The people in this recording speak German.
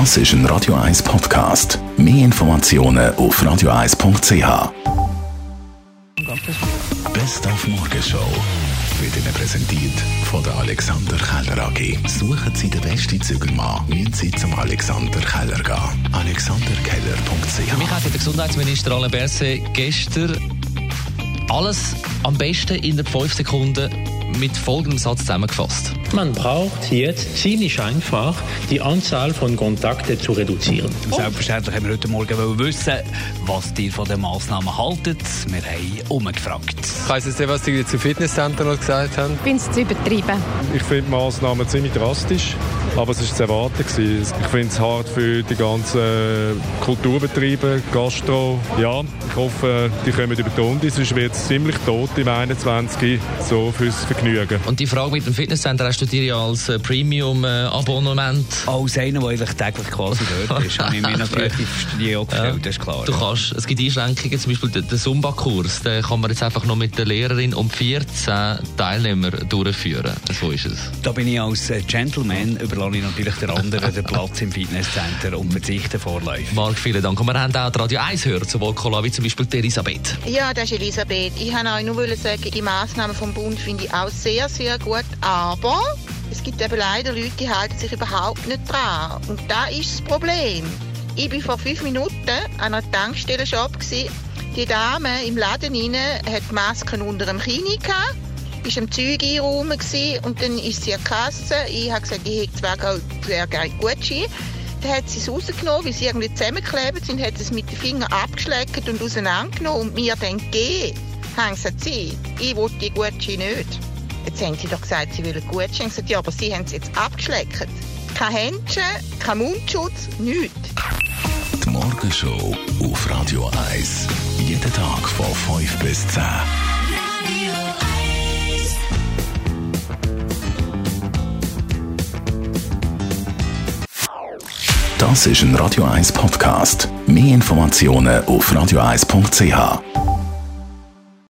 Das ist ein Radio 1 Podcast. Mehr Informationen auf radio1.ch. Best auf Morgenshow wird Ihnen präsentiert von der Alexander Keller AG. Suchen Sie den besten Zügelmann, müssen Sie zum Alexander Keller gehen. AlexanderKeller.ch mich hat der Gesundheitsminister Alain Berset gestern alles am besten in der 5 Sekunden mit folgendem Satz zusammengefasst. Man braucht jetzt ziemlich einfach die Anzahl von Kontakten zu reduzieren. Selbstverständlich haben wir heute Morgen wissen, was ihr von den Massnahmen haltet. Wir haben umgefragt. Ich weiss jetzt nicht, was die zu Fitnesscenter noch gesagt haben. Ich finde es zu übertrieben. Ich finde die Massnahmen ziemlich drastisch, aber es war zu erwarten. Gewesen. Ich finde es hart für die ganzen Kulturbetriebe, Gastro. Ja, ich hoffe, die kommen über die Runde, sonst wird es ziemlich tot im 21. so fürs Vergnügen. Und die Frage mit dem Fitnesscenter hast du dir ja als äh, Premium-Abonnement. Als einer, der eigentlich täglich quasi dort ist, habe ich mir natürlich die Studie auch gestellt, das ist klar. Du ja. kannst, es gibt Einschränkungen, zum Beispiel den, den Zumba-Kurs, den kann man jetzt einfach noch mit der Lehrerin und 14 Teilnehmer durchführen. So ist es. Da bin ich als äh, Gentleman, überlasse ich natürlich der anderen den Platz im Fitnesscenter und verzichte vorläufig. Marc, vielen Dank. Und wir haben auch die Radio 1 hören, sowohl Cola wie zum Beispiel die Elisabeth. Ja, das ist Elisabeth. Ich wollte euch nur sagen, die Massnahmen vom Bund finde ich auch sehr, sehr gut. Aber gibt eben leider Leute, die halten sich überhaupt nicht dran. Und da ist das Problem. Ich war vor fünf Minuten an einer Tankstelle-Shop. Die Dame im Laden rein hat Masken unter dem Kinn gehabt, ist am Zeug einräumen und dann ist sie an die Kasse. Ich habe gesagt, ich hätte zwar sehr gerne Gutschein. Dann hat sie es rausgenommen, weil sie irgendwie zusammengeklebt sind, hat es mit den Fingern abgeschleckt und auseinandergenommen und mir dann gegeben. Haben sie sie, ich will die Gutschein nicht. Jetzt haben sie doch gesagt, sie wollen habe gesagt, ja, aber sie haben es jetzt abgeschleckt. Kein Händchen, kein Mundschutz, nichts. Die Morgenshow auf Radio 1. Jeden Tag von 5 bis 10. Das ist ein Radio 1 Podcast. Mehr Informationen auf radio1.ch.